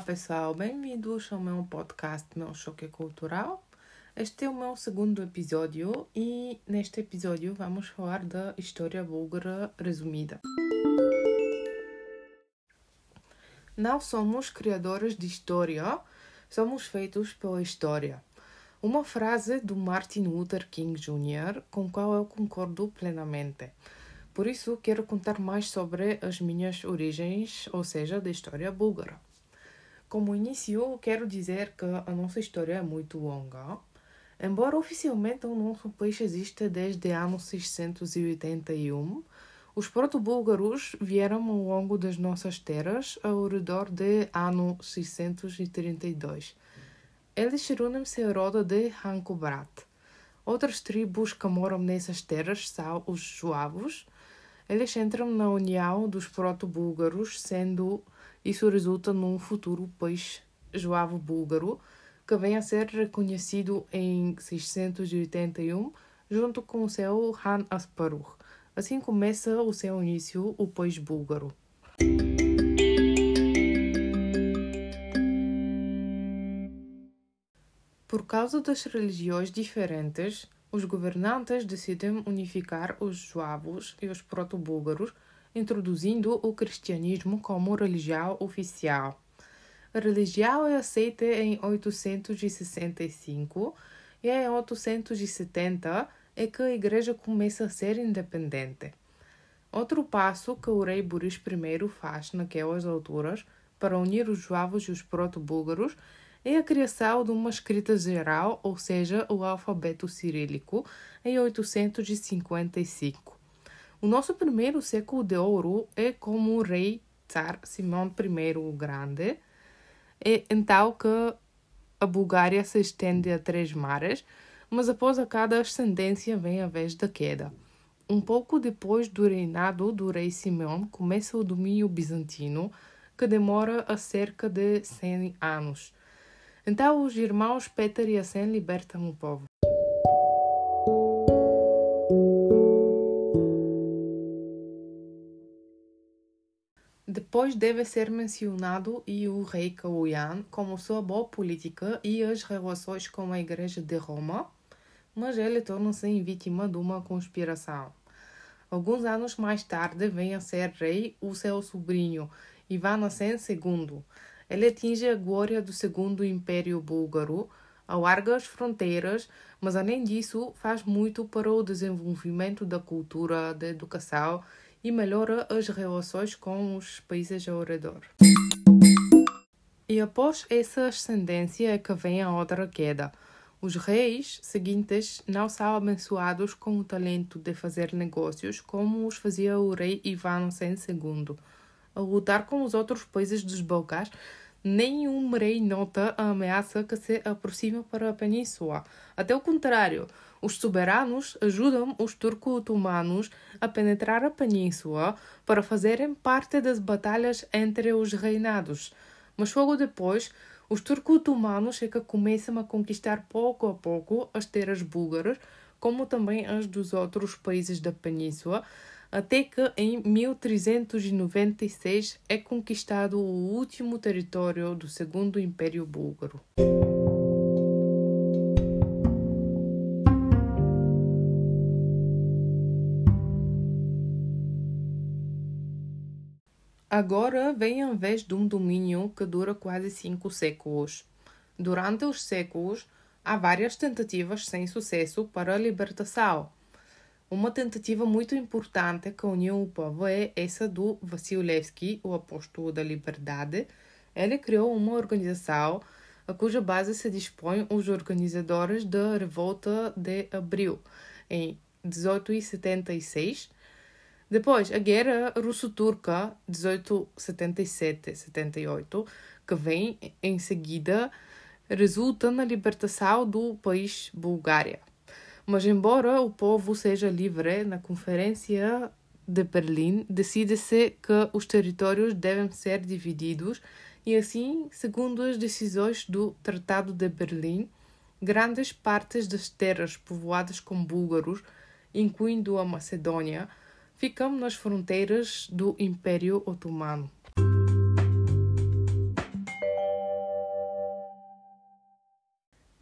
Olá pessoal, bem-vindos ao meu podcast Meu Choque Cultural. Este é o meu segundo episódio e neste episódio vamos falar da história búlgara resumida. Não somos criadores de história, somos feitos pela história. Uma frase do Martin Luther King Jr., com qual eu concordo plenamente. Por isso, quero contar mais sobre as minhas origens, ou seja, da história búlgara. Como início, quero dizer que a nossa história é muito longa. Embora oficialmente o nosso país exista desde ano 681, os proto-búlgaros vieram ao longo das nossas terras ao redor de ano 632. Eles reúnem-se à roda de Hankobrat. Outras tribos que moram nessas terras são os juavos. Eles entram na união dos proto-búlgaros, sendo isso resulta num futuro país juavo búlgaro que vem a ser reconhecido em 681 junto com seu Han Asparuh. Assim começa o seu início o país búlgaro. Por causa das religiões diferentes, os governantes decidem unificar os juavos e os proto-búlgaros introduzindo o cristianismo como religião oficial. A religião é aceita em 865 e em 870 é que a igreja começa a ser independente. Outro passo que o rei Boris I faz naquelas alturas para unir os juavos e os proto-búlgaros é a criação de uma escrita geral, ou seja, o alfabeto cirílico, em 855. O nosso primeiro século de ouro é como o rei Tsar Simão I o Grande. É então que a Bulgária se estende a três mares, mas após a cada ascendência vem a vez da queda. Um pouco depois do reinado do rei Simão começa o domínio bizantino, que demora a cerca de 100 anos. Então os irmãos Peter e Asen libertam o povo. Depois deve ser mencionado e o rei Kaloyan como sua boa política e as relações com a Igreja de Roma, mas ele torna-se vítima de uma conspiração. Alguns anos mais tarde vem a ser rei o seu sobrinho, Ivan Asen II. Ele atinge a glória do Segundo Império Búlgaro, alarga as fronteiras, mas além disso faz muito para o desenvolvimento da cultura, da educação e melhora as relações com os países ao redor. E após essa ascendência é que vem a outra queda. Os reis seguintes não são abençoados com o talento de fazer negócios como os fazia o rei Ivan Sen II. Ao lutar com os outros países dos Balcãs, nenhum rei nota a ameaça que se aproxima para a península. Até o contrário, os soberanos ajudam os turco-otomanos a penetrar a península para fazerem parte das batalhas entre os reinados. Mas logo depois, os turco-otomanos é que começam a conquistar pouco a pouco as terras búlgaras, como também as dos outros países da península, até que em 1396 é conquistado o último território do Segundo Império Búlgaro. Agora vem a vez de um domínio que dura quase cinco séculos. Durante os séculos, há várias tentativas sem sucesso para a libertação. Uma tentativa muito importante que uniu o povo é essa do Vassilevski, o apóstolo da liberdade. Ele criou uma organização a cuja base se dispõem os organizadores da Revolta de Abril, em 1876 depois, a Guerra Russo-Turca, 1877-78, que vem em seguida, resulta na libertação do país Bulgária. Mas, embora o povo seja livre, na Conferência de Berlim decide-se que os territórios devem ser divididos e assim, segundo as decisões do Tratado de Berlim, grandes partes das terras povoadas com búlgaros, incluindo a Macedônia, ficamos nas fronteiras do Império Otomano.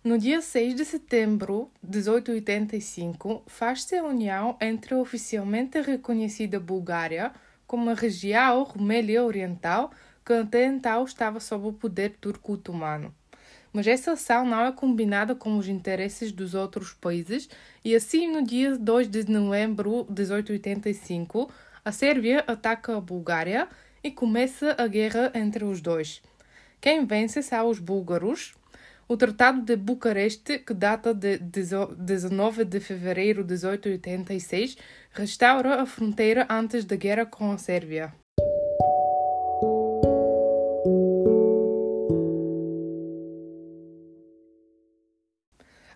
No dia 6 de setembro de 1885, faz-se a união entre a oficialmente reconhecida Bulgária como a região Rumélia Oriental, que até então estava sob o poder turco-otomano. Mas essa ação não é combinada com os interesses dos outros países, e assim, no dia 2 de novembro de 1885, a Sérvia ataca a Bulgária e começa a guerra entre os dois. Quem vence são os búlgaros. O Tratado de Bucareste, que data de 19 de fevereiro de 1886, restaura a fronteira antes da guerra com a Sérvia.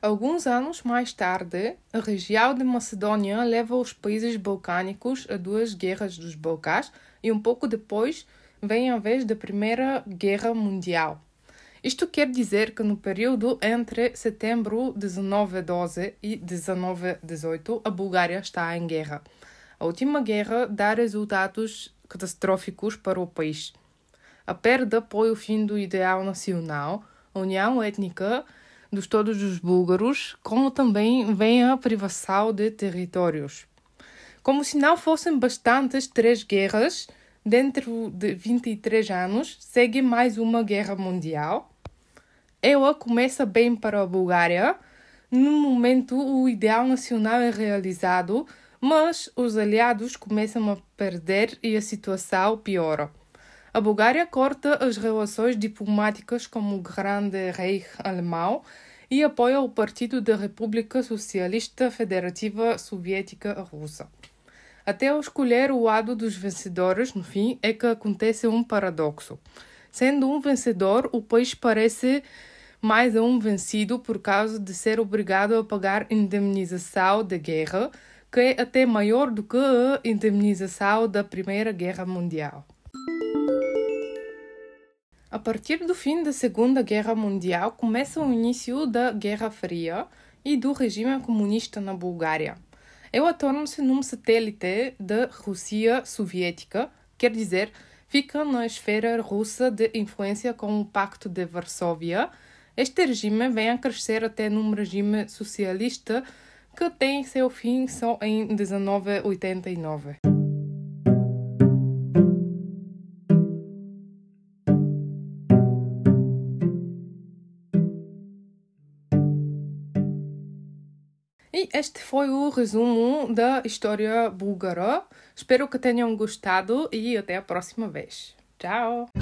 Alguns anos mais tarde, a região de Macedônia leva os países balcânicos a duas guerras dos Balcãs e um pouco depois vem a vez da Primeira Guerra Mundial. Isto quer dizer que no período entre setembro 1912 e 1918 a Bulgária está em guerra. A última guerra dá resultados catastróficos para o país. A perda foi o fim do ideal nacional, a união étnica dos todos os búlgaros, como também vem a privação de territórios. Como se não fossem bastantes três guerras, dentro de 23 anos, segue mais uma guerra mundial. Ela começa bem para a Bulgária. No momento, o ideal nacional é realizado, mas os aliados começam a perder e a situação piora. A Bulgária corta as relações diplomáticas com o Grande Reich alemão e apoia o Partido da República Socialista Federativa Soviética Russa. Até ao escolher o lado dos vencedores, no fim, é que acontece um paradoxo. Sendo um vencedor, o país parece mais um vencido por causa de ser obrigado a pagar indemnização de guerra, que é até maior do que a indemnização da Primeira Guerra Mundial. A partir do fim da Segunda Guerra Mundial começa o início da Guerra Fria e do regime comunista na Bulgária. Ela torna-se num satélite da Rússia soviética, quer dizer, fica na esfera russa de influência com o Pacto de Varsóvia, este regime vem a crescer até num regime socialista que tem seu fim só em 1989. Este foi o resumo da história búlgara. Espero que tenham gostado e até a próxima vez. Tchau!